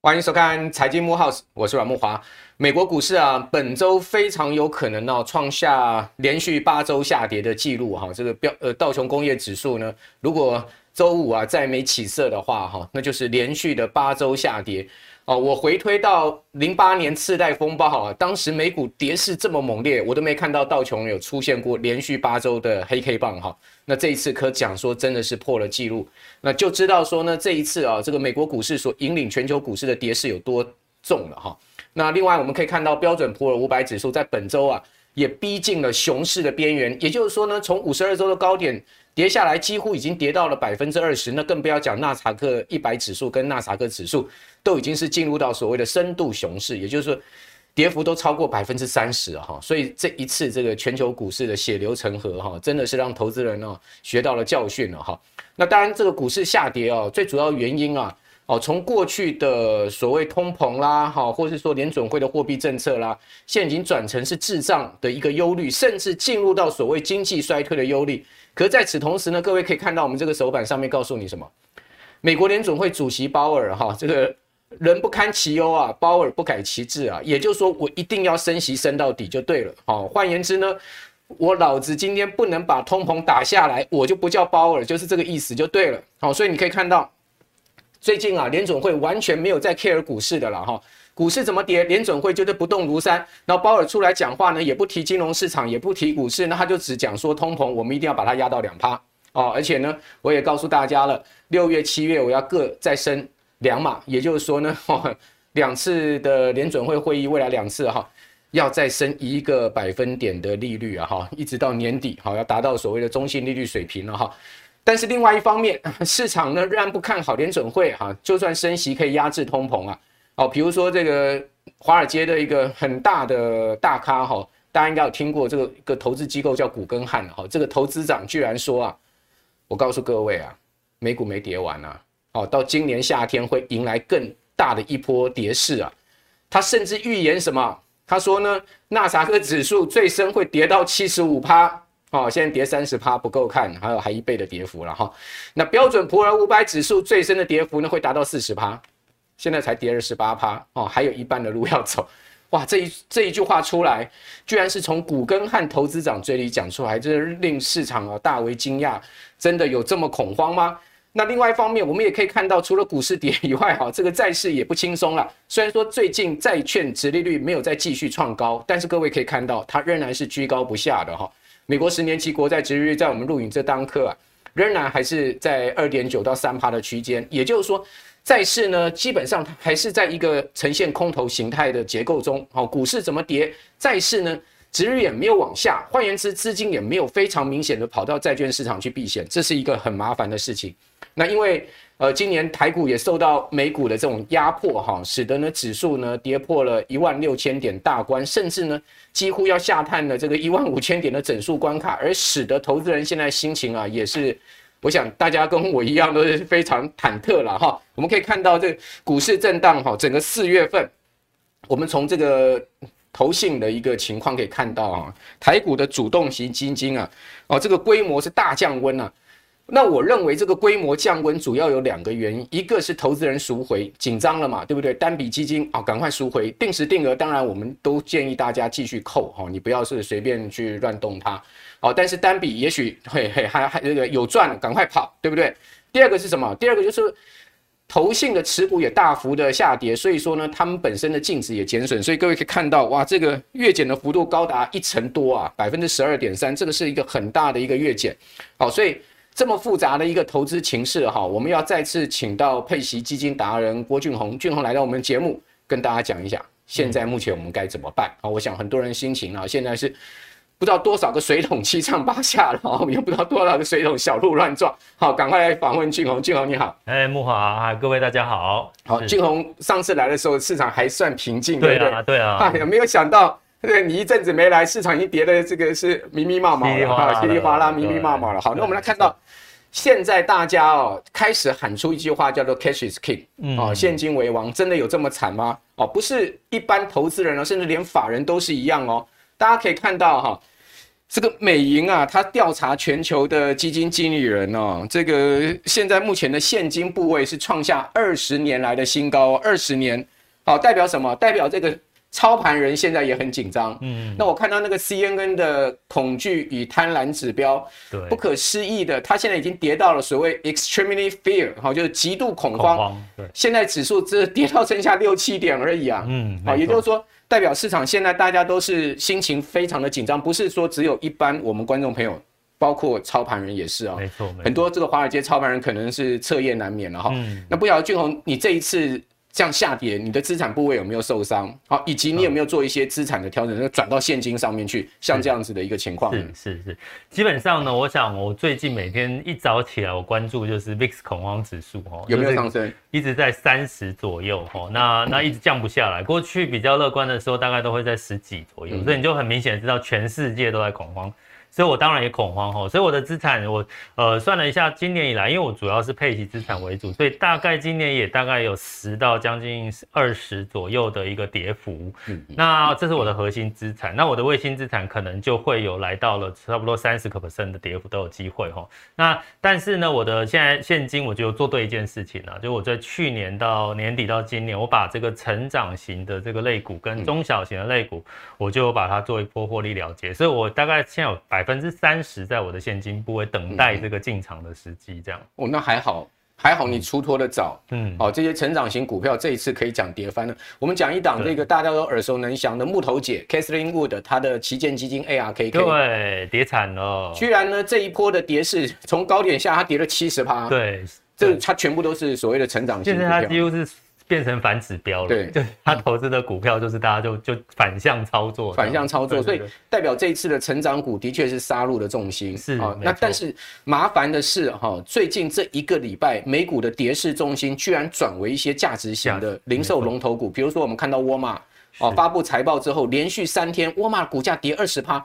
欢迎收看财经木 house，我是阮木华。美国股市啊，本周非常有可能哦创下连续八周下跌的记录哈。这个标呃道琼工业指数呢，如果周五啊再没起色的话哈，那就是连续的八周下跌。哦，我回推到零八年次贷风暴啊，当时美股跌势这么猛烈，我都没看到道琼有出现过连续八周的黑 K 棒哈。那这一次可讲说真的是破了记录，那就知道说呢，这一次啊，这个美国股市所引领全球股市的跌势有多重了哈。那另外我们可以看到标准普尔五百指数在本周啊也逼近了熊市的边缘，也就是说呢，从五十二周的高点。跌下来几乎已经跌到了百分之二十，那更不要讲纳斯达克一百指数跟纳斯达克指数都已经是进入到所谓的深度熊市，也就是说跌幅都超过百分之三十哈。所以这一次这个全球股市的血流成河哈，真的是让投资人哦学到了教训了哈。那当然这个股市下跌哦，最主要原因啊哦，从过去的所谓通膨啦哈，或是说联准会的货币政策啦，现在已经转成是滞胀的一个忧虑，甚至进入到所谓经济衰退的忧虑。可是在此同时呢，各位可以看到我们这个手板上面告诉你什么？美国联准会主席鲍尔哈，这个人不堪其忧啊，鲍尔不改其志啊，也就是说我一定要升息升到底就对了。好，换言之呢，我老子今天不能把通膨打下来，我就不叫鲍尔，就是这个意思就对了。好，所以你可以看到最近啊，联准会完全没有在 care 股市的了哈。股市怎么跌，联准会就是不动如山。然后鲍尔出来讲话呢，也不提金融市场，也不提股市，那他就只讲说通膨，我们一定要把它压到两趴哦。而且呢，我也告诉大家了，六月、七月我要各再升两码，也就是说呢，两次的联准会会议，未来两次哈，要再升一个百分点的利率啊哈，一直到年底好，要达到所谓的中性利率水平了哈。但是另外一方面，市场呢仍然不看好联准会哈，就算升息可以压制通膨啊。好，比如说这个华尔街的一个很大的大咖哈，大家应该有听过这个一个投资机构叫古根汉哈，这个投资长居然说啊，我告诉各位啊，美股没跌完啊，哦，到今年夏天会迎来更大的一波跌势啊，他甚至预言什么？他说呢，纳斯达克指数最深会跌到七十五趴，哦，现在跌三十趴不够看，还有还一倍的跌幅了哈，那标准普尔五百指数最深的跌幅呢会达到四十趴。现在才跌了十八趴哦，还有一半的路要走，哇！这一这一句话出来，居然是从股根和投资长嘴里讲出来，这令市场啊大为惊讶。真的有这么恐慌吗？那另外一方面，我们也可以看到，除了股市跌以外，哈，这个债市也不轻松了。虽然说最近债券殖利率没有再继续创高，但是各位可以看到，它仍然是居高不下的哈。美国十年期国债殖利率在我们录影这当刻啊，仍然还是在二点九到三趴的区间，也就是说。债市呢，基本上还是在一个呈现空头形态的结构中。好，股市怎么跌，债市呢，殖利率也没有往下。换言之，资金也没有非常明显的跑到债券市场去避险，这是一个很麻烦的事情。那因为呃，今年台股也受到美股的这种压迫哈，使得呢指数呢跌破了一万六千点大关，甚至呢几乎要下探了这个一万五千点的整数关卡，而使得投资人现在心情啊也是。我想大家跟我一样都是非常忐忑了哈。我们可以看到这股市震荡哈，整个四月份，我们从这个投信的一个情况可以看到啊，台股的主动型基金啊，哦，这个规模是大降温啊。那我认为这个规模降温主要有两个原因，一个是投资人赎回紧张了嘛，对不对？单笔基金啊，赶快赎回，定时定额，当然我们都建议大家继续扣哈，你不要是随便去乱动它。好，但是单笔也许会会还还这个有赚，赶快跑，对不对？第二个是什么？第二个就是投信的持股也大幅的下跌，所以说呢，他们本身的净值也减损，所以各位可以看到，哇，这个月减的幅度高达一成多啊，百分之十二点三，这个是一个很大的一个月减。好，所以。这么复杂的一个投资情势哈，我们要再次请到配席基金达人郭俊宏，俊宏来到我们节目，跟大家讲一下，现在目前我们该怎么办啊？我想很多人心情啊，现在是不知道多少个水桶七上八下了啊，也不知道多少个水桶小鹿乱撞。好，赶快来访问俊宏，俊宏你好。哎，木华啊，各位大家好。好，俊宏上次来的时候市场还算平静，对不对？对啊。有没有想到？对，你一阵子没来，市场已经跌的这个是密密麻麻了，稀里哗啦，密密麻麻了。好，那我们来看到。现在大家哦开始喊出一句话叫做 “cash is king”，哦，现金为王，真的有这么惨吗？哦，不是一般投资人哦，甚至连法人都是一样哦。大家可以看到哈，这个美银啊，它调查全球的基金经理人哦，这个现在目前的现金部位是创下二十年来的新高，二十年，好，代表什么？代表这个。操盘人现在也很紧张，嗯，那我看到那个 CNN 的恐惧与贪婪指标，对，不可思议的，它现在已经跌到了所谓 extremely fear，好，就是极度恐慌，恐慌，对，现在指数只跌到剩下六七点而已啊，嗯，好，也就是说，代表市场现在大家都是心情非常的紧张，不是说只有一般我们观众朋友，包括操盘人也是啊，没错，很多这个华尔街操盘人可能是彻夜难眠了哈，嗯，那不晓得俊宏，你这一次。这样下跌，你的资产部位有没有受伤？好，以及你有没有做一些资产的调整，转到现金上面去？像这样子的一个情况，是是是。基本上呢，我想我最近每天一早起来，我关注就是 VIX 恐慌指数哦，有没有上升？一直在三十左右哦，那那一直降不下来。过去比较乐观的时候，大概都会在十几左右，所以你就很明显知道全世界都在恐慌。所以，我当然也恐慌哈。所以，我的资产，我呃算了一下，今年以来，因为我主要是配息资产为主，所以大概今年也大概有十到将近二十左右的一个跌幅。嗯，那这是我的核心资产。那我的卫星资产可能就会有来到了差不多三十个 percent 的跌幅都有机会哈。那但是呢，我的现在现金我就做对一件事情了，就我在去年到年底到今年，我把这个成长型的这个类股跟中小型的类股，我就把它做一波获利了结。所以我大概现在有百。百分之三十在我的现金部位等待这个进场的时机，这样、嗯、哦，那还好，还好你出脱的早，嗯，好、哦，这些成长型股票这一次可以讲跌翻了。我们讲一档这个大家都耳熟能详的木头姐 Kathleen Wood，她的旗舰基金 ARKK，对，跌惨了，居然呢这一波的跌势从高点下，它跌了七十趴，对，这它全部都是所谓的成长型股票，现在它几乎是。变成反指标了，对，就 他投资的股票就是大家就就反向操作，反向操作，所以代表这一次的成长股的确是杀入的重心，是啊。那但是麻烦的是哈，最近这一个礼拜美股的跌势重心居然转为一些价值型的零售龙头股，比如说我们看到沃尔玛哦发布财报之后，连续三天沃尔玛股价跌二十趴。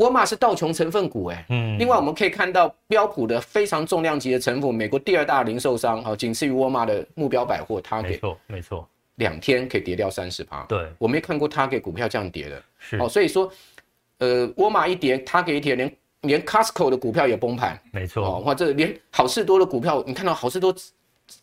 沃尔玛是道琼成分股，哎，嗯，另外我们可以看到标普的非常重量级的成分，美国第二大零售商，好，仅次于沃尔玛的目标百货，它给，没错，没错，两天可以跌掉三十趴，对，我没看过它给股票这样跌的，是，哦，所以说，呃，沃尔玛一跌，它给一跌，连连 Costco 的股票也崩盘，没错，哦，或者连好事多的股票，你看到好事多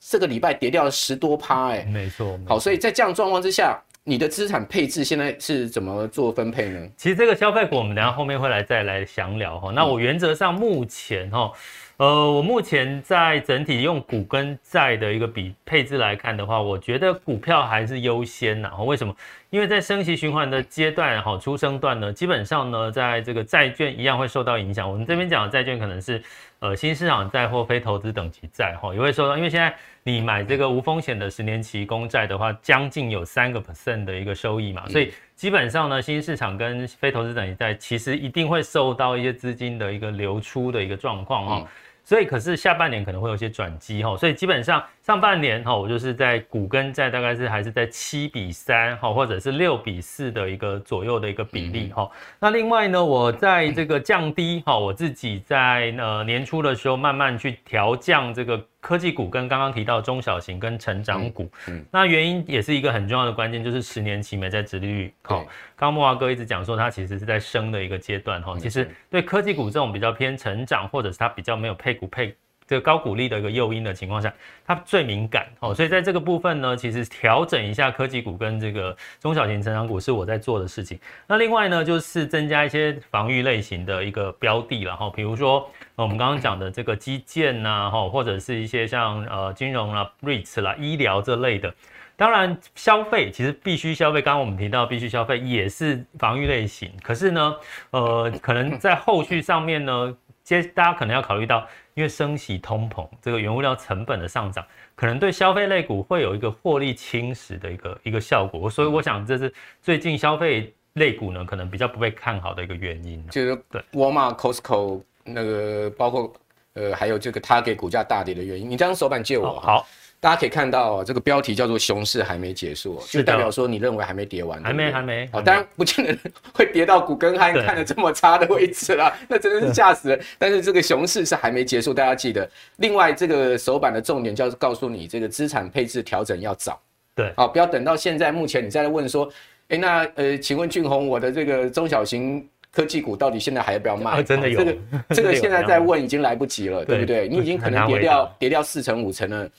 这个礼拜跌掉了十多趴，哎，没错，好，所以在这样状况之下。你的资产配置现在是怎么做分配呢？其实这个消费股，我们等下后面会来再来详聊哈。那我原则上目前哈，呃，我目前在整体用股跟债的一个比配置来看的话，我觉得股票还是优先呐。为什么？因为在升息循环的阶段哈，出生段呢，基本上呢，在这个债券一样会受到影响。我们这边讲的债券可能是呃新市场债或非投资等级债哈，也会受到，因为现在。你买这个无风险的十年期公债的话，将近有三个 percent 的一个收益嘛，所以基本上呢，新兴市场跟非投资等级债其实一定会受到一些资金的一个流出的一个状况哈。所以，可是下半年可能会有些转机哈，所以基本上上半年哈，我就是在股跟债大概是还是在七比三哈，或者是六比四的一个左右的一个比例哈。那另外呢，我在这个降低哈，我自己在呃年初的时候慢慢去调降这个科技股跟刚刚提到中小型跟成长股。嗯，那原因也是一个很重要的关键，就是十年期美债殖利率。好，刚刚慕驊哥一直讲说它其实是在升的一个阶段哈。其实对科技股这种比较偏成长，或者是它比较没有配股配这个高股利的一个诱因的情况下，它最敏感哦，所以在这个部分呢，其实调整一下科技股跟这个中小型成长股是我在做的事情。那另外呢，就是增加一些防御类型的一个标的了哈，比如说我们刚刚讲的这个基建呐哈，或者是一些像呃金融啦、REITs 啦、医疗这类的。当然，消费其实必须消费，刚刚我们提到必须消费也是防御类型。可是呢，呃，可能在后续上面呢。接大家可能要考虑到，因为升息通膨，这个原物料成本的上涨，可能对消费类股会有一个获利侵蚀的一个一个效果，所以我想这是最近消费类股呢可能比较不被看好的一个原因。就是对沃尔玛、Costco 那个，包括呃还有这个 Target 股价大跌的原因。你这张手板借我。哦、好。大家可以看到，这个标题叫做“熊市还没结束”，就代表说你认为还没跌完，还没还没。哦，当然不见得会跌到股根汉看的这么差的位置啦，那真的是吓死人。但是这个熊市是还没结束，大家记得。另外，这个首板的重点就是告诉你，这个资产配置调整要早。对，好，不要等到现在。目前你再来问说，哎，那呃，请问俊宏，我的这个中小型。科技股到底现在还要不要卖？啊、真的有、这个这个现在在问已经来不及了，对不对？你已经可能跌掉跌掉四成五成了。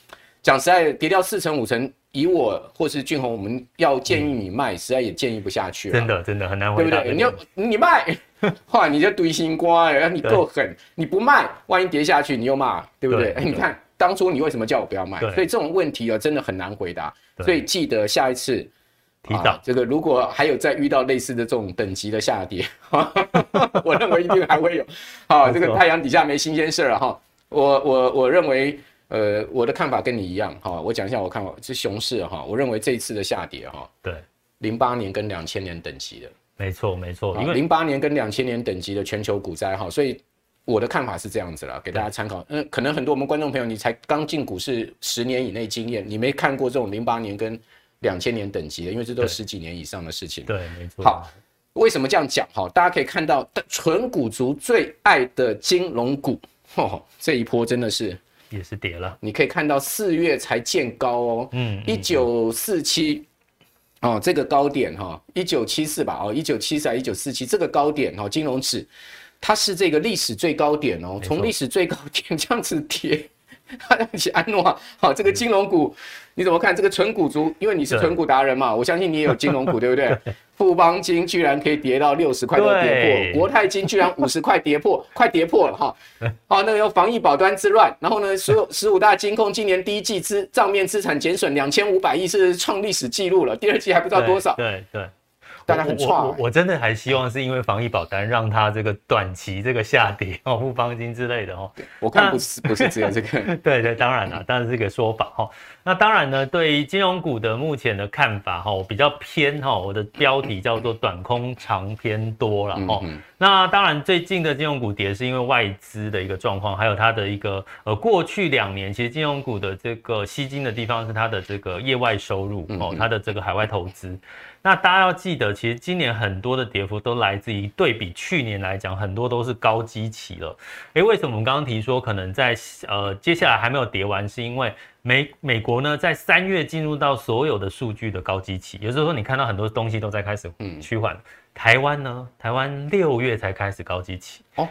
讲实在，跌掉四成五成，以我或是俊宏，我们要建议你卖，实在也建议不下去了。真的真的很难回答，对不对？你要你卖，后来你就堆心瓜，然后你够狠，你不卖，万一跌下去，你又骂，对不对？你看当初你为什么叫我不要卖？所以这种问题啊，真的很难回答。所以记得下一次。提早、啊，这个如果还有再遇到类似的这种等级的下跌，我认为一定还会有。好、啊，这个太阳底下没新鲜事了哈。我我我认为，呃，我的看法跟你一样哈。我讲一下我看法，是熊市哈。我认为这一次的下跌哈，对，零八年跟两千年等级的，没错没错，因为零八年跟两千年等级的全球股灾哈，所以我的看法是这样子了，给大家参考。嗯，可能很多我们观众朋友你才刚进股市十年以内经验，你没看过这种零八年跟。两千年等级的，因为这都是十几年以上的事情。对，没错。好，为什么这样讲？哈，大家可以看到，纯股族最爱的金融股，哦，这一波真的是也是跌了。你可以看到四月才见高哦，嗯，一九四七，哦，这个高点哈，一九七四吧，哦，一九七四还一九四七，这个高点哦，金融指它是这个历史最高点哦，从历史最高点 这样子跌。对不起，安诺，好，这个金融股你怎么看？这个纯股族，因为你是纯股达人嘛，我相信你也有金融股，对不对？富邦金居然可以跌到六十块都跌破，国泰金居然五十块跌破，快跌破了哈。好，那个有防疫保端之乱，然后呢，所有 十五大金控今年第一季资账面资产减损两千五百亿，是创历史记录了。第二季还不知道多少。对对。对大家很错、欸，我我真的还希望是因为防疫保单让它这个短期这个下跌哦，富邦金之类的哦。我看不是不是只有这个。对对，当然了，当然是这个说法哈。那当然呢，对于金融股的目前的看法哈，我比较偏哈，我的标题叫做短空长偏多了哈。那当然最近的金融股跌是因为外资的一个状况，还有它的一个呃过去两年其实金融股的这个吸金的地方是它的这个业外收入哦，它的这个海外投资。那大家要记得，其实今年很多的跌幅都来自于对比去年来讲，很多都是高基期了。诶，为什么我们刚刚提说可能在呃接下来还没有跌完，是因为美美国呢在三月进入到所有的数据的高基期，也就是说你看到很多东西都在开始嗯趋缓。台湾呢，台湾六月才开始高基期哦。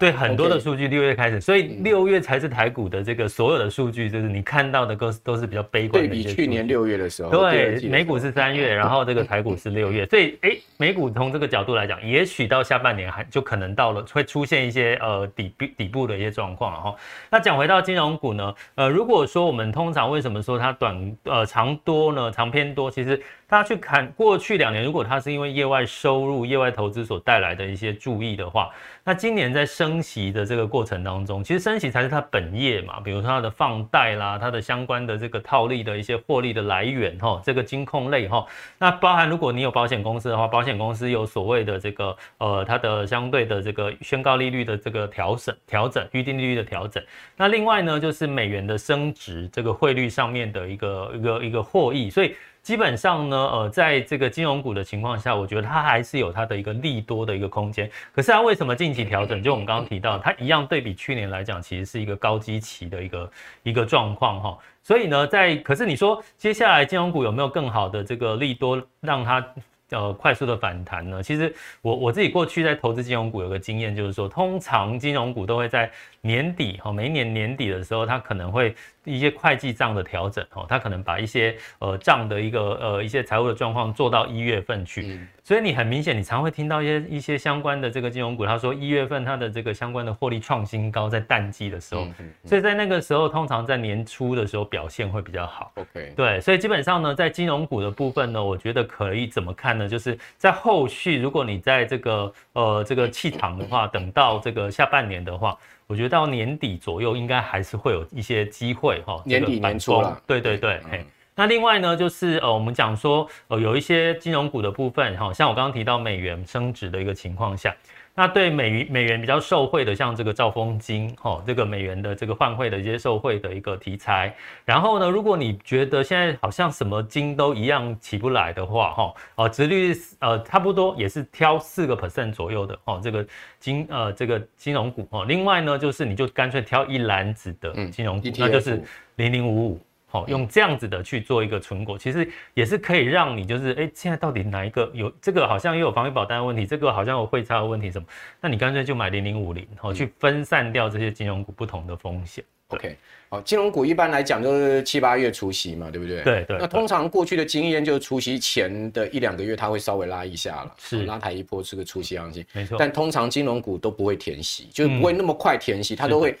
对很多的数据六月开始，所以六月才是台股的这个所有的数据，就是你看到的都都是比较悲观的。对比去年六月的时候，对，美股是三月，然后这个台股是六月，所以哎，美股从这个角度来讲，也许到下半年还就可能到了会出现一些呃底部底部的一些状况了哈。那讲回到金融股呢，呃，如果说我们通常为什么说它短呃长多呢？长偏多，其实。大家去看过去两年，如果它是因为业外收入、业外投资所带来的一些注意的话，那今年在升息的这个过程当中，其实升息才是它本业嘛，比如说它的放贷啦，它的相关的这个套利的一些获利的来源哈，这个金控类哈，那包含如果你有保险公司的话，保险公司有所谓的这个呃它的相对的这个宣告利率的这个调整调整预定利率的调整，那另外呢就是美元的升值，这个汇率上面的一个一个一个获益，所以。基本上呢，呃，在这个金融股的情况下，我觉得它还是有它的一个利多的一个空间。可是它为什么近期调整？就我们刚刚提到，它一样对比去年来讲，其实是一个高基期的一个一个状况哈。所以呢，在可是你说接下来金融股有没有更好的这个利多让它？呃，快速的反弹呢？其实我我自己过去在投资金融股有个经验，就是说，通常金融股都会在年底哈，每一年年底的时候，它可能会一些会计账的调整哦，他可能把一些呃账的一个呃一些财务的状况做到一月份去。嗯所以你很明显，你常会听到一些一些相关的这个金融股，他说一月份它的这个相关的获利创新高，在淡季的时候，所以在那个时候，通常在年初的时候表现会比较好。OK，对，所以基本上呢，在金融股的部分呢，我觉得可以怎么看呢？就是在后续，如果你在这个呃这个气场的话，等到这个下半年的话，我觉得到年底左右应该还是会有一些机会哈。年底年初了，对对对，嘿。那另外呢，就是呃，我们讲说，呃，有一些金融股的部分，哈，像我刚刚提到美元升值的一个情况下，那对美美元比较受惠的，像这个兆丰金，哈，这个美元的这个换汇的一些受惠的一个题材。然后呢，如果你觉得现在好像什么金都一样起不来的话，哈，呃，殖率呃差不多也是挑四个 percent 左右的，哦，这个金呃这个金融股，哦，另外呢，就是你就干脆挑一篮子的金融股，嗯、那就是零零五五。好，用这样子的去做一个存股，其实也是可以让你就是，哎，现在到底哪一个有这个好像又有防御保单的问题，这个好像有汇差的问题什么？那你干脆就买零零五零，好，去分散掉这些金融股不同的风险。OK，好，金融股一般来讲就是七八月除息嘛，对不对？对对。那通常过去的经验就是除息前的一两个月，它会稍微拉一下了，是拉抬一波，是个除息行情。没错。但通常金融股都不会填息，就是不会那么快填息，它都会。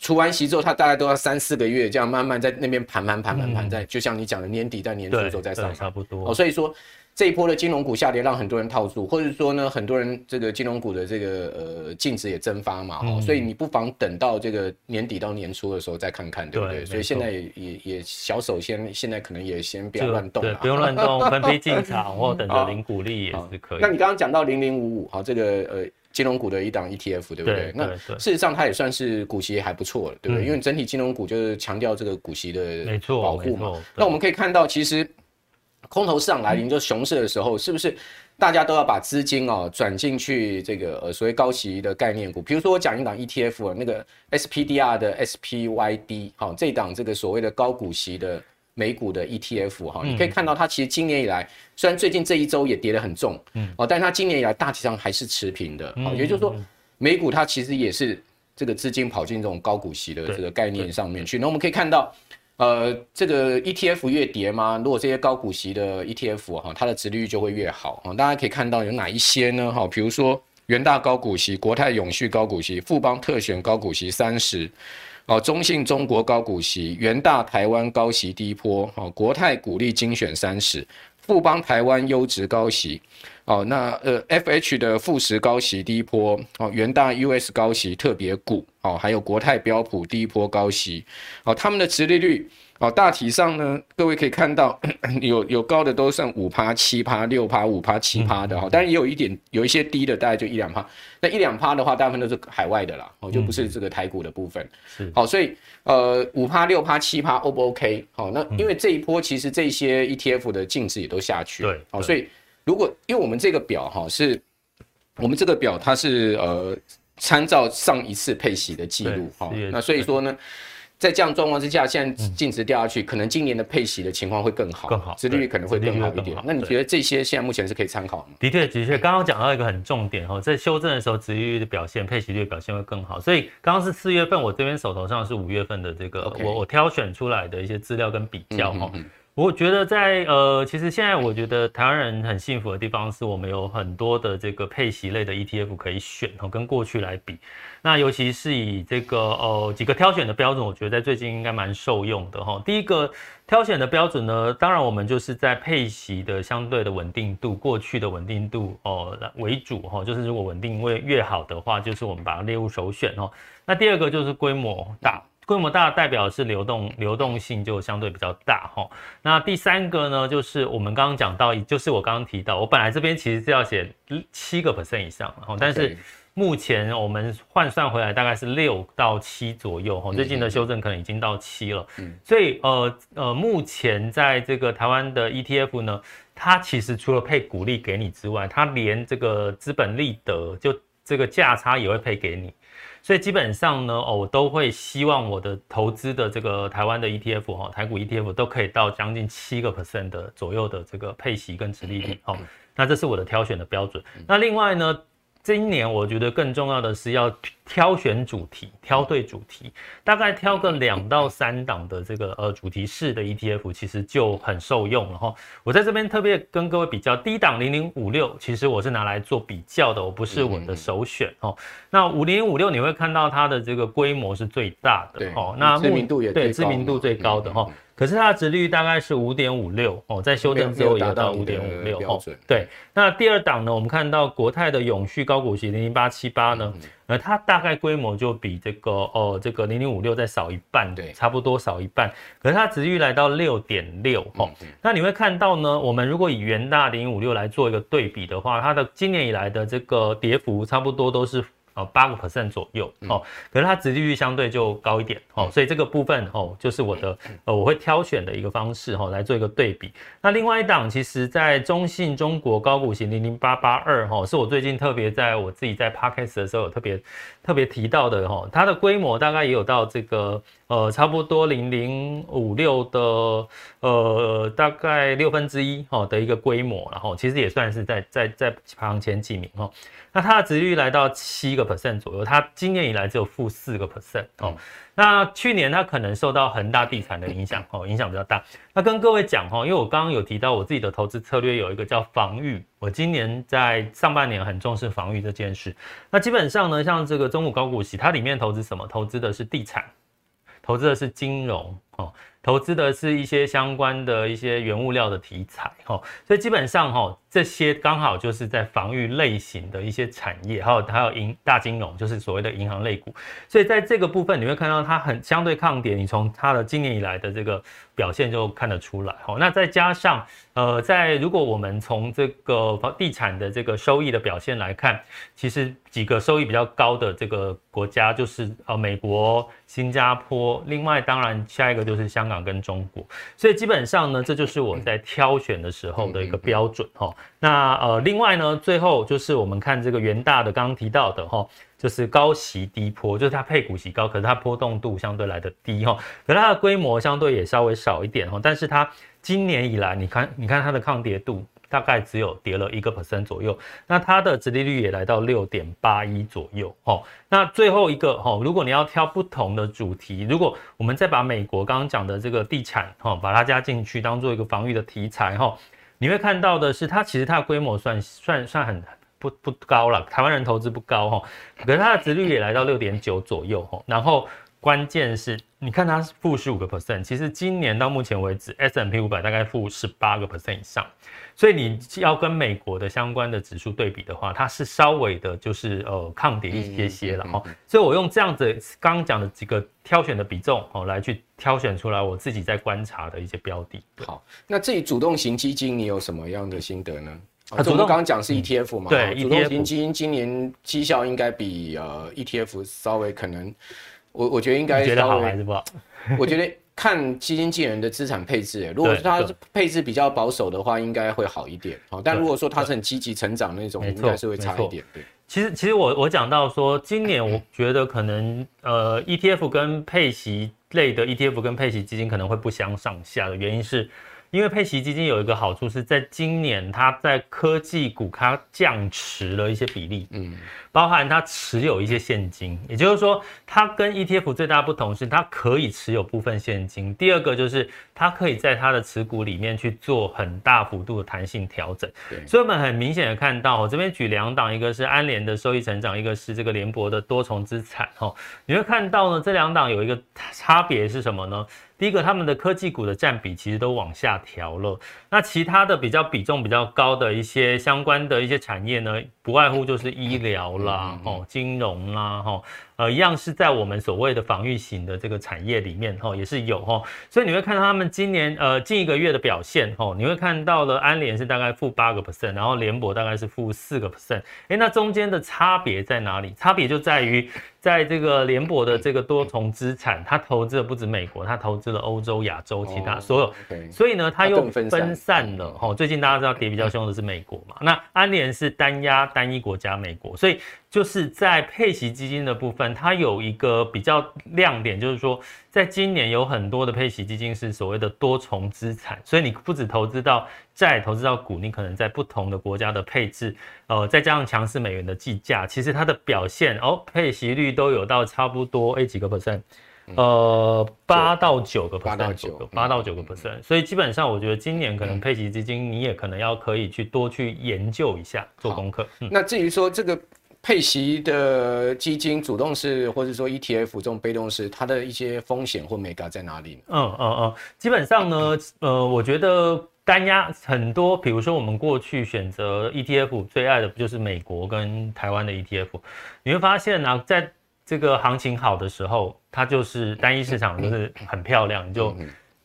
除完息之后，它大概都要三四个月，这样慢慢在那边盘盘盘盘盘，在就像你讲的年底到年初的时候再上，差不多。哦，所以说这一波的金融股下跌，让很多人套住，或者说呢，很多人这个金融股的这个呃净值也蒸发嘛，哦，所以你不妨等到这个年底到年初的时候再看看，对不对？所以现在也也也小手先，现在可能也先不要乱动对，不用乱动，分批进场或等着零股利也是可以。那你刚刚讲到零零五五，好，这个呃。金融股的一档 ETF，对不对？对，那事实上它也算是股息还不错了，对不对？嗯、因为整体金融股就是强调这个股息的保护嘛。那我们可以看到，其实空头市场来临，就熊市的时候，是不是大家都要把资金哦转进去这个呃所谓高息的概念股？比如说我讲一档 ETF，那个 SPDR 的 SPYD，好，这档这个所谓的高股息的。美股的 ETF 哈，你可以看到它其实今年以来，虽然最近这一周也跌得很重，嗯，哦，但它今年以来大体上还是持平的，哦，也就是说，美股它其实也是这个资金跑进这种高股息的这个概念上面去。那我们可以看到，呃，这个 ETF 越跌嘛，如果这些高股息的 ETF 哈，它的殖利率就会越好啊。大家可以看到有哪一些呢？哈，比如说元大高股息、国泰永续高股息、富邦特选高股息三十。哦，中信中国高股息，元大台湾高息低波，哦，国泰股利精选三十，富邦台湾优质高息，哦，那呃，FH 的富时高息低波，哦，元大 US 高息特别股，哦，还有国泰标普低波高息，哦，他们的殖利率。哦，大体上呢，各位可以看到，有有高的都剩五趴、七趴、六趴、五趴、七趴的哈，当然也有一点有一些低的，大概就一两趴。那一两趴的话，大部分都是海外的啦，哦，就不是这个台股的部分。是，好，所以呃，五趴、六趴、七趴，O 不 OK？好，那因为这一波其实这些 ETF 的净值也都下去了，对，好，所以如果因为我们这个表哈是，我们这个表它是呃参照上一次配息的记录哈，那所以说呢。在这样状况之下，现在净值掉下去，嗯、可能今年的配息的情况会更好，更好，殖利率可能会更好一点。那你觉得这些现在目前是可以参考的吗？的确，的确，刚刚讲到一个很重点哈，在修正的时候，殖利率的表现、配息率的表现会更好。所以刚刚是四月份，我这边手头上是五月份的这个，Okay. 我我挑选出来的一些资料跟比较哈。嗯我觉得在呃，其实现在我觉得台湾人很幸福的地方是我们有很多的这个配息类的 ETF 可以选哦，跟过去来比，那尤其是以这个呃几个挑选的标准，我觉得在最近应该蛮受用的哈。第一个挑选的标准呢，当然我们就是在配息的相对的稳定度，过去的稳定度哦为主哈，就是如果稳定位越好的话，就是我们把它列入首选哦。那第二个就是规模大。规模大代表是流动流动性就相对比较大哈。那第三个呢，就是我们刚刚讲到，就是我刚刚提到，我本来这边其实是要写七个 percent 以上哈，但是目前我们换算回来大概是六到七左右哈。最近的修正可能已经到七了，嗯所以呃呃，目前在这个台湾的 ETF 呢，它其实除了配股利给你之外，它连这个资本利得就这个价差也会配给你。所以基本上呢，哦，我都会希望我的投资的这个台湾的 ETF 哈，台股 ETF 都可以到将近七个 percent 的左右的这个配息跟殖利率，好，那这是我的挑选的标准。那另外呢，今年我觉得更重要的是要挑选主题，挑对主题，大概挑个两到三档的这个呃主题式的 ETF，其实就很受用了哈。我在这边特别跟各位比较，第一档零零五六，其实我是拿来做比较的，我不是我的首选哦。那五零五六你会看到它的这个规模是最大的哦，那知名度也对知名度最高的哈。可是它的值率大概是五点五六哦，在修正之后也到五点五六哦。对，那第二档呢，我们看到国泰的永续高股息零零八七八呢，呃，它大概规模就比这个哦这个零零五六再少一半，对，差不多少一半。可是它殖利率来到六点六哦，那你会看到呢，我们如果以元大零零五六来做一个对比的话，它的今年以来的这个跌幅差不多都是。呃八个 percent 左右哦，可是它殖利率相对就高一点哦，所以这个部分哦就是我的呃我会挑选的一个方式哈，来做一个对比。那另外一档其实在中信中国高股息零零八八二哈，是我最近特别在我自己在 podcast 的时候有特别特别提到的哈，它的规模大概也有到这个呃差不多零零五六的呃大概六分之一哈的一个规模，然后其实也算是在在在排行前几名哈。那它的值率来到七个 percent 左右，它今年以来只有负四个 percent 哦。那去年它可能受到恒大地产的影响哦，影响比较大。那跟各位讲哈，因为我刚刚有提到我自己的投资策略有一个叫防御，我今年在上半年很重视防御这件事。那基本上呢，像这个中股高股息，它里面投资什么？投资的是地产，投资的是金融哦。投资的是一些相关的一些原物料的题材，哈，所以基本上哈，这些刚好就是在防御类型的一些产业，还有还有银大金融，就是所谓的银行类股，所以在这个部分你会看到它很相对抗跌，你从它的今年以来的这个表现就看得出来，哈，那再加上呃，在如果我们从这个房地产的这个收益的表现来看，其实几个收益比较高的这个国家就是呃美国、新加坡，另外当然下一个就是香港。跟中国，所以基本上呢，这就是我在挑选的时候的一个标准哈。那呃，另外呢，最后就是我们看这个元大的刚刚提到的哈，就是高息低波，就是它配股息高，可是它波动度相对来的低哈，可是它的规模相对也稍微少一点哈，但是它今年以来，你看，你看它的抗跌度。大概只有跌了一个 percent 左右，那它的殖利率也来到六点八一左右，齁。那最后一个，齁，如果你要挑不同的主题，如果我们再把美国刚刚讲的这个地产，齁，把它加进去，当做一个防御的题材，齁，你会看到的是，它其实它的规模算算算很不不高了，台湾人投资不高，齁，可是它的殖率也来到六点九左右，齁，然后。关键是，你看它是负十五个 percent，其实今年到目前为止，S M P 五百大概负十八个 percent 以上，所以你要跟美国的相关的指数对比的话，它是稍微的，就是呃抗跌一些些了哈。所以我用这样子刚刚讲的几个挑选的比重哦，来去挑选出来我自己在观察的一些标的。好，那至于主动型基金，你有什么样的心得呢？啊，主动刚刚讲是 ETF 嘛，对，主动型基金今年绩效应该比呃 ETF 稍微可能。我我觉得应该觉得好还是不好？我觉得看基金经理人的资产配置，如果他配置比较保守的话，应该会好一点。好，但如果说他是很积极成长那种，应该是会差一点。对，其实其实我我讲到说，今年我觉得可能呃 ETF 跟配息类的 ETF 跟配息基金可能会不相上下的原因是。因为配息基金有一个好处是在今年，它在科技股它降持了一些比例，嗯，包含它持有一些现金，也就是说，它跟 ETF 最大不同是它可以持有部分现金。第二个就是它可以在它的持股里面去做很大幅度的弹性调整。对，所以我们很明显的看到，我这边举两档，一个是安联的收益成长，一个是这个联博的多重资产。哈，你会看到呢，这两档有一个差别是什么呢？第一个，他们的科技股的占比其实都往下调了。那其他的比较比重比较高的一些相关的一些产业呢，不外乎就是医疗啦、哦金融啦、哈呃一样是在我们所谓的防御型的这个产业里面哈也是有哈。所以你会看到他们今年呃近一个月的表现哈，你会看到了安联是大概负八个 percent，然后联博大概是负四个 percent。哎，那中间的差别在哪里？差别就在于。在这个联博的这个多重资产，它投资的不止美国，它投资了欧洲、亚洲其他所有，所以呢，它又分散了。哦，最近大家知道跌比较凶的是美国嘛？那安联是单押单一国家美国，所以。就是在配息基金的部分，它有一个比较亮点，就是说，在今年有很多的配息基金是所谓的多重资产，所以你不只投资到债，投资到股，你可能在不同的国家的配置，呃，再加上强势美元的计价，其实它的表现哦，配息率都有到差不多 A 几个 percent，呃，八到九个 percent，八到九个，八到九个 percent，所以基本上我觉得今年可能配息基金你也可能要可以去多去研究一下，做功课。嗯、那至于说这个。配息的基金、主动式或者说 ETF 这种被动式，它的一些风险或眉角在哪里呢？嗯嗯嗯，基本上呢，呃，我觉得单压很多，比如说我们过去选择 ETF 最爱的不就是美国跟台湾的 ETF？你会发现呢、啊，在这个行情好的时候，它就是单一市场就是很漂亮，就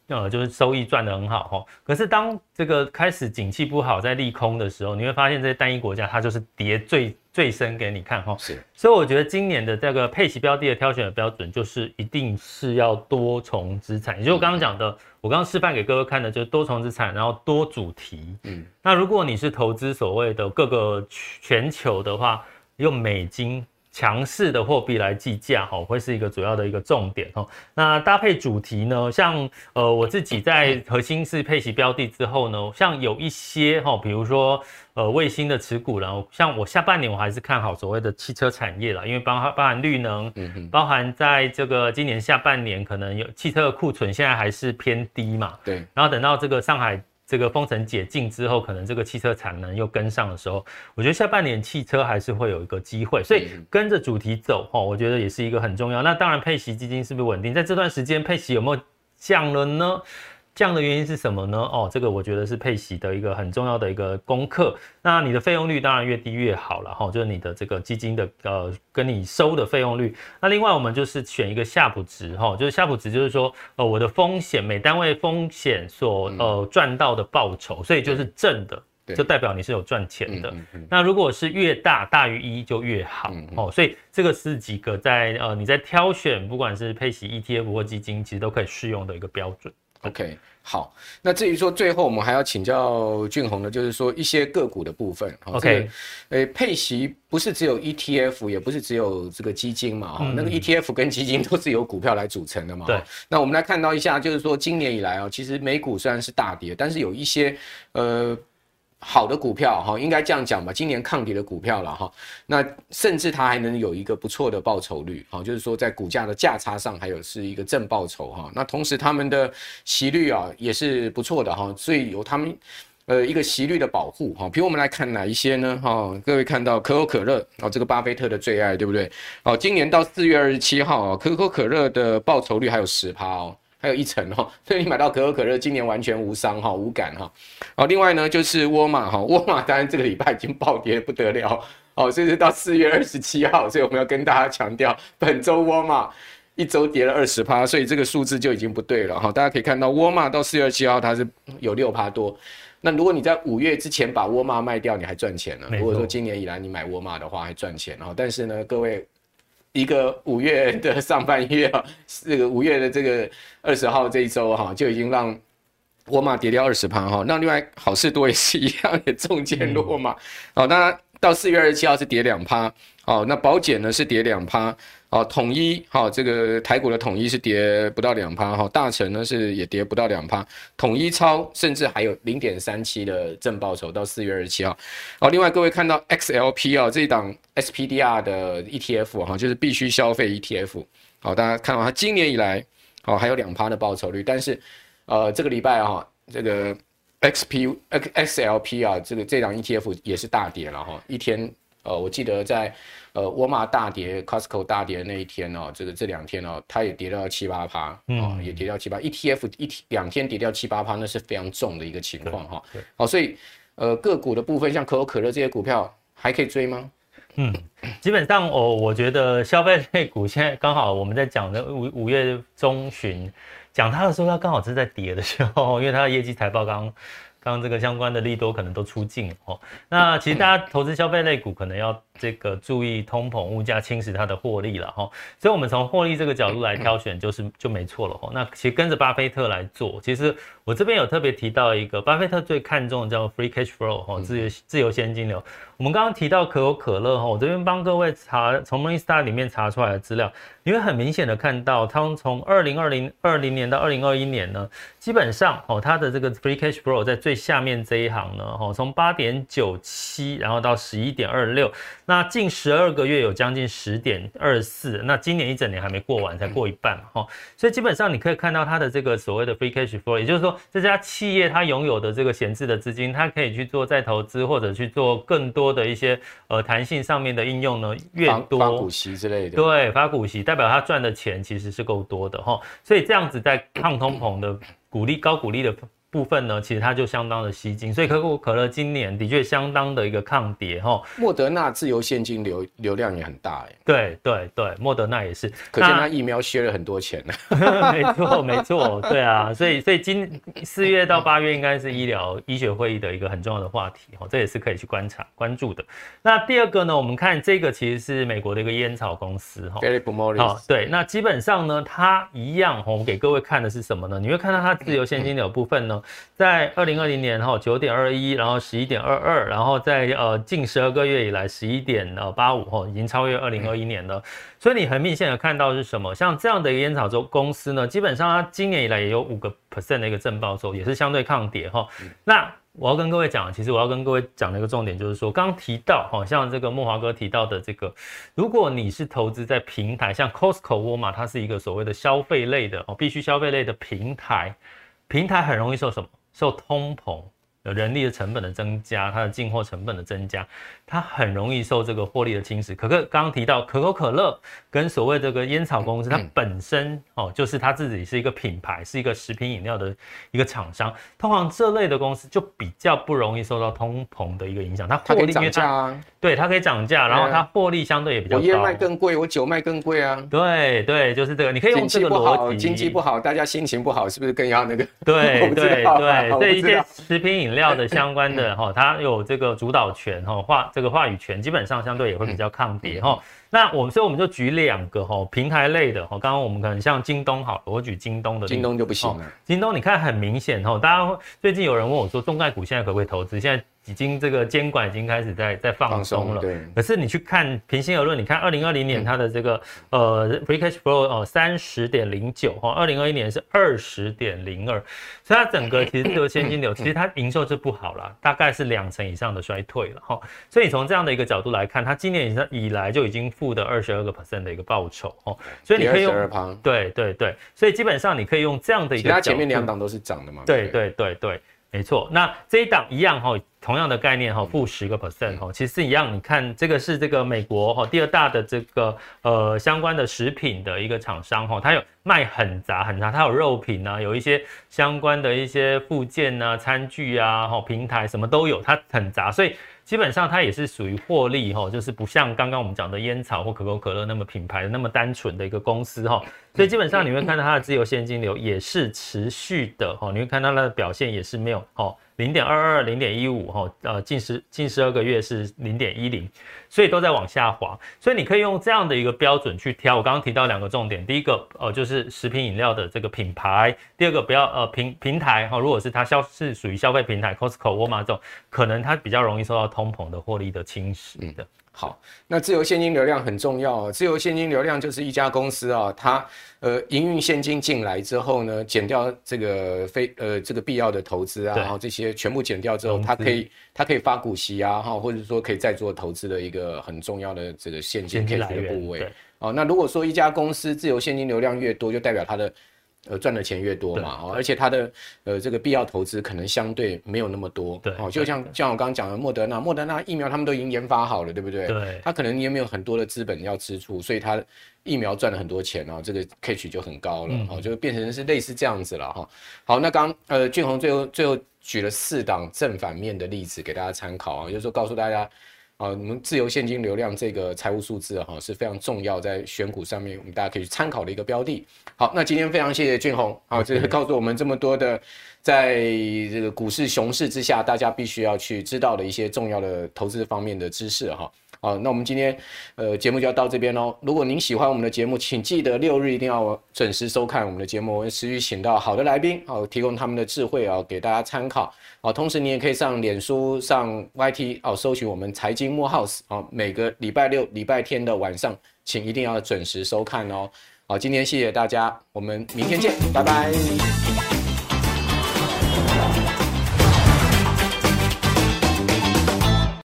呃，就是收益赚得很好哈。可是当这个开始景气不好，在利空的时候，你会发现这些单一国家它就是跌最最深给你看哈。是，所以我觉得今年的这个配息标的的挑选的标准，就是一定是要多重资产。也就是我刚刚讲的，我刚刚示范给各位看的，就是多重资产，然后多主题。嗯，那如果你是投资所谓的各个全球的话，用美金。强势的货币来计价，哈，会是一个主要的一个重点，哈。那搭配主题呢，像呃我自己在核心是配息标的之后呢，像有一些哈，比如说呃卫星的持股，然后像我下半年我还是看好所谓的汽车产业啦，因为包含包含绿能，包含在这个今年下半年可能有汽车的库存现在还是偏低嘛，对，然后等到这个上海。这个封城解禁之后，可能这个汽车产能又跟上的时候，我觉得下半年汽车还是会有一个机会，所以跟着主题走哈，我觉得也是一个很重要。那当然，配息基金是不是稳定？在这段时间，配息有没有降了呢？这样的原因是什么呢？哦，这个我觉得是配息的一个很重要的一个功课。那你的费用率当然越低越好了哈，就是你的这个基金的呃跟你收的费用率。那另外我们就是选一个夏普值哈，就是夏普值就是说呃我的风险每单位风险所呃赚到的报酬，所以就是正的，就代表你是有赚钱的。那如果是越大大于一就越好哦，所以这个是几个在呃你在挑选不管是配息 ETF 或基金，其实都可以适用的一个标准。OK，好，那至于说最后我们还要请教俊宏的，就是说一些个股的部分。OK，呃，配息不是只有 ETF，也不是只有这个基金嘛，哈、嗯，那个 ETF 跟基金都是由股票来组成的嘛。对，那我们来看到一下，就是说今年以来啊，其实美股虽然是大跌，但是有一些呃。好的股票哈，应该这样讲吧。今年抗跌的股票了哈，那甚至它还能有一个不错的报酬率哈，就是说在股价的价差上还有是一个正报酬哈。那同时他们的息率啊也是不错的哈，所以有他们呃一个息率的保护哈。比如我们来看哪一些呢哈？各位看到可口可乐啊，这个巴菲特的最爱对不对？哦，今年到四月二十七号，可口可乐的报酬率还有十趴哦。还有一层哈，所以你买到可口可乐，今年完全无伤哈，无感哈。好，另外呢就是沃尔玛哈，沃尔玛当然这个礼拜已经暴跌不得了哦，所以是到四月二十七号，所以我们要跟大家强调，本周沃尔玛一周跌了二十趴，所以这个数字就已经不对了哈。大家可以看到，沃尔玛到四月二十七号它是有六趴多，那如果你在五月之前把沃尔玛卖掉，你还赚钱了。如果说今年以来你买沃尔玛的话，还赚钱哈。但是呢，各位。一个五月的上半月啊，这个五月的这个二十号这一周哈，就已经让沃尔玛跌掉二十趴哈。那另外好事多也是一样，也中箭落马。好，那到四月二十七号是跌两趴。好，那保险呢是跌两趴。好，统一好，这个台股的统一是跌不到两趴哈，大成呢是也跌不到两趴，统一超甚至还有零点三七的正报酬到四月二十七号。好，另外各位看到 XLP 啊这一档 SPDR 的 ETF 哈，就是必须消费 ETF。好，大家看到它今年以来好还有两趴的报酬率，但是呃这个礼拜哈这个 XP XLP 啊这个这档 ETF 也是大跌了哈，一天呃我记得在。呃，沃尔玛大跌，Costco 大跌的那一天哦，这个这两天哦，它也跌到七八趴，哦，也跌到七八，ETF 一天两天跌掉七八趴，那是非常重的一个情况哈。好，所以呃个股的部分，像可口可乐这些股票还可以追吗？嗯，基本上我我觉得消费类股现在刚好我们在讲的五五月中旬讲它的时候，它刚好是在跌的时候，因为它的业绩财报刚。刚这个相关的利多可能都出尽了哦。那其实大家投资消费类股，可能要这个注意通膨物价侵蚀它的获利了哈。所以，我们从获利这个角度来挑选，就是就没错了哈。那其实跟着巴菲特来做，其实我这边有特别提到一个，巴菲特最看重的叫 free cash flow 哈，自由自由现金流。我们刚刚提到可口可乐哈，我这边帮各位查从 Morningstar 里面查出来的资料，你会很明显的看到，他们从二零二零二零年到二零二一年呢，基本上哦，它的这个 free cash flow 在最下面这一行呢，哈，从八点九七，然后到十一点二六，那近十二个月有将近十点二四，那今年一整年还没过完，才过一半嘛，哈，所以基本上你可以看到它的这个所谓的 free cash flow，也就是说这家企业它拥有的这个闲置的资金，它可以去做再投资或者去做更多的一些呃弹性上面的应用呢，越多发股息之类的，对，发股息代表它赚的钱其实是够多的哈，所以这样子在抗通膨的。股利高股利的部分呢，其实它就相当的吸睛，所以可口可乐今年的确相当的一个抗跌哈。莫德纳自由现金流流量也很大哎。对对对，莫德纳也是，可见他疫苗削了很多钱呢。没错没错，对啊，所以所以今四月到八月应该是医疗医学会议的一个很重要的话题哈，这也是可以去观察关注的。那第二个呢，我们看这个其实是美国的一个烟草公司哈。好，对，那基本上呢，它一样我们给各位看的是什么呢？你会看到它自由现金流部分呢。在二零二零年哈九点二一，然后十一点二二，然后在呃近十二个月以来十一点呃八五哈，已经超越二零二一年了。所以你很明显的看到是什么？像这样的一个烟草周公司呢，基本上它今年以来也有五个 percent 的一个正报酬，也是相对抗跌哈。那我要跟各位讲，其实我要跟各位讲的一个重点就是说，刚刚提到哈，像这个慕驊哥提到的这个，如果你是投资在平台，像 Costco、沃尔玛，它是一个所谓的消费类的哦，必须消费类的平台，平台很容易受什么？受通膨、有人力的成本的增加，它的进货成本的增加。它很容易受这个获利的侵蚀。可可刚刚提到可口可乐跟所谓这个烟草公司，它本身哦，就是它自己是一个品牌，是一个食品饮料的一个厂商。通常这类的公司就比较不容易受到通膨的一个影响。它获利涨价啊，对，它可以涨价，然后它获利相对也比较高。我烟卖更贵，我酒卖更贵啊。对对，就是这个，你可以用这个逻辑。经济不好，大家心情不好，是不是更要那个？对 对对，这 一些食品饮料的相关的哈，它有这个主导权哈，话这个。这个话语权基本上相对也会比较抗跌哈。那我们所以我们就举两个哈平台类的哈，刚刚我们可能像京东好了，我举京东的，京东就不行了。京东你看很明显哈，大家最近有人问我说，中概股现在可不可以投资？现在。已经这个监管已经开始在在放松了，对。可是你去看平心而论，你看二零二零年它的这个、嗯、呃 free cash flow 哦三十点零九哈，二零二一年是二十点零二，所以它整个其实这个现金流其实它营收是不好了，大概是两成以上的衰退了哈。所以你从这样的一个角度来看，它今年以以来就已经负的二十二个 percent 的一个报酬哦，所以你可以用对对对，所以基本上你可以用这样的一个，它前面两档都是涨的嘛，对对？对对。没错，那这一档一样哈，同样的概念哈，负十个 percent 哈，其实是一样。你看这个是这个美国哈第二大的这个呃相关的食品的一个厂商哈，它有卖很杂很杂，它有肉品啊，有一些相关的一些附件啊、餐具啊、哈平台什么都有，它很杂，所以。基本上它也是属于获利哈，就是不像刚刚我们讲的烟草或可口可乐那么品牌的那么单纯的一个公司哈，所以基本上你会看到它的自由现金流也是持续的哈，你会看到它的表现也是没有哈。零点二二、零点一五，哈，呃，近十近十二个月是零点一零，所以都在往下滑。所以你可以用这样的一个标准去挑。我刚刚提到两个重点，第一个呃就是食品饮料的这个品牌，第二个不要呃平平台哈，如果是它消是属于消费平台，Costco、沃尔玛这种，可能它比较容易受到通膨的获利的侵蚀的。好，那自由现金流量很重要。自由现金流量就是一家公司啊，它呃营运现金进来之后呢，减掉这个非呃这个必要的投资啊，然后这些全部减掉之后，它可以它可以发股息啊，哈，或者说可以再做投资的一个很重要的这个现金 cash 的部位。哦，那如果说一家公司自由现金流量越多，就代表它的。呃，赚的钱越多嘛，哦，而且它的呃这个必要投资可能相对没有那么多，对，哦，就像像我刚刚讲的莫德纳，莫德纳疫苗他们都已经研发好了，对不对？对，它可能也没有很多的资本要支出，所以它疫苗赚了很多钱，然后这个 cash 就很高了，哦，就变成是类似这样子了哈。好，那刚呃俊宏最后最后举了四档正反面的例子给大家参考啊，就是说告诉大家。啊，我们自由现金流量这个财务数字哈是非常重要，在选股上面我们大家可以去参考的一个标的。好，那今天非常谢谢俊宏啊，这是告诉我们这么多的，在这个股市熊市之下，大家必须要去知道的一些重要的投资方面的知识哈。好，那我们今天呃节目就要到这边喽。如果您喜欢我们的节目，请记得六日一定要准时收看我们的节目，我会持续请到好的来宾，好提供他们的智慧啊给大家参考。好，同时你也可以上脸书、上 YT 哦，搜寻我们财经慕 House 啊，每个礼拜六、礼拜天的晚上，请一定要准时收看哦。好，今天谢谢大家，我们明天见，拜拜。